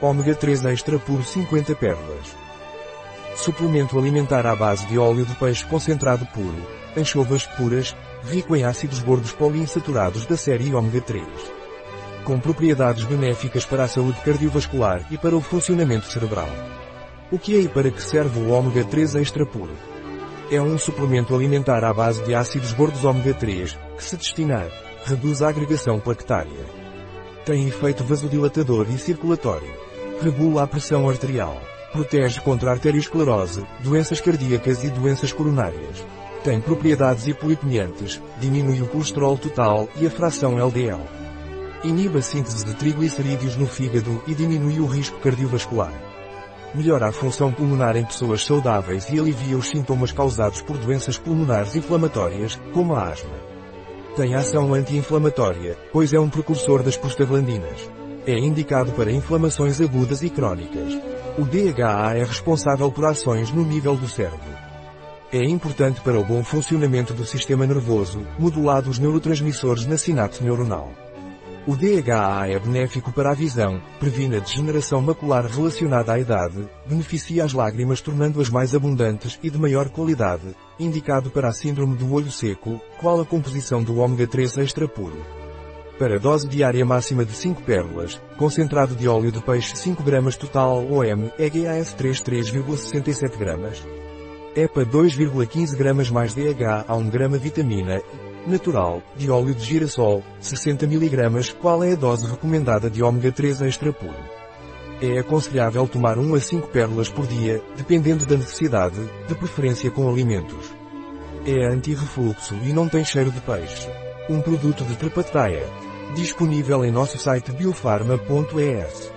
ômega 3 extra puro 50 pérolas. Suplemento alimentar à base de óleo de peixe concentrado puro, anchovas puras, rico em ácidos gordos poliinsaturados da série ômega 3. Com propriedades benéficas para a saúde cardiovascular e para o funcionamento cerebral. O que é e para que serve o ômega 3 extra puro? É um suplemento alimentar à base de ácidos gordos ômega 3, que se destinar, reduz a agregação plaquetária. Tem efeito vasodilatador e circulatório. Regula a pressão arterial. Protege contra arteriosclerose, doenças cardíacas e doenças coronárias. Tem propriedades hipolipemiantes, diminui o colesterol total e a fração LDL. Inibe a síntese de triglicerídeos no fígado e diminui o risco cardiovascular. Melhora a função pulmonar em pessoas saudáveis e alivia os sintomas causados por doenças pulmonares inflamatórias, como a asma. Tem ação anti-inflamatória, pois é um precursor das prostaglandinas. É indicado para inflamações agudas e crónicas. O DHA é responsável por ações no nível do cérebro. É importante para o bom funcionamento do sistema nervoso, modulado os neurotransmissores na sinapse neuronal. O DHA é benéfico para a visão, previne a degeneração macular relacionada à idade, beneficia as lágrimas tornando-as mais abundantes e de maior qualidade, indicado para a síndrome do olho seco, qual a composição do ômega 3 extra puro. Para dose diária máxima de 5 pérolas, concentrado de óleo de peixe 5 gramas total OM, EGAS 3 3,67 gramas. EPA 2,15 gramas mais DH a 1 grama vitamina natural, de óleo de girassol, 60 mg, qual é a dose recomendada de ômega 3 extra puro. É aconselhável tomar 1 a 5 pérolas por dia, dependendo da necessidade, de preferência com alimentos. É anti-refluxo e não tem cheiro de peixe. Um produto de Trapataia. Disponível em nosso site biofarma.es.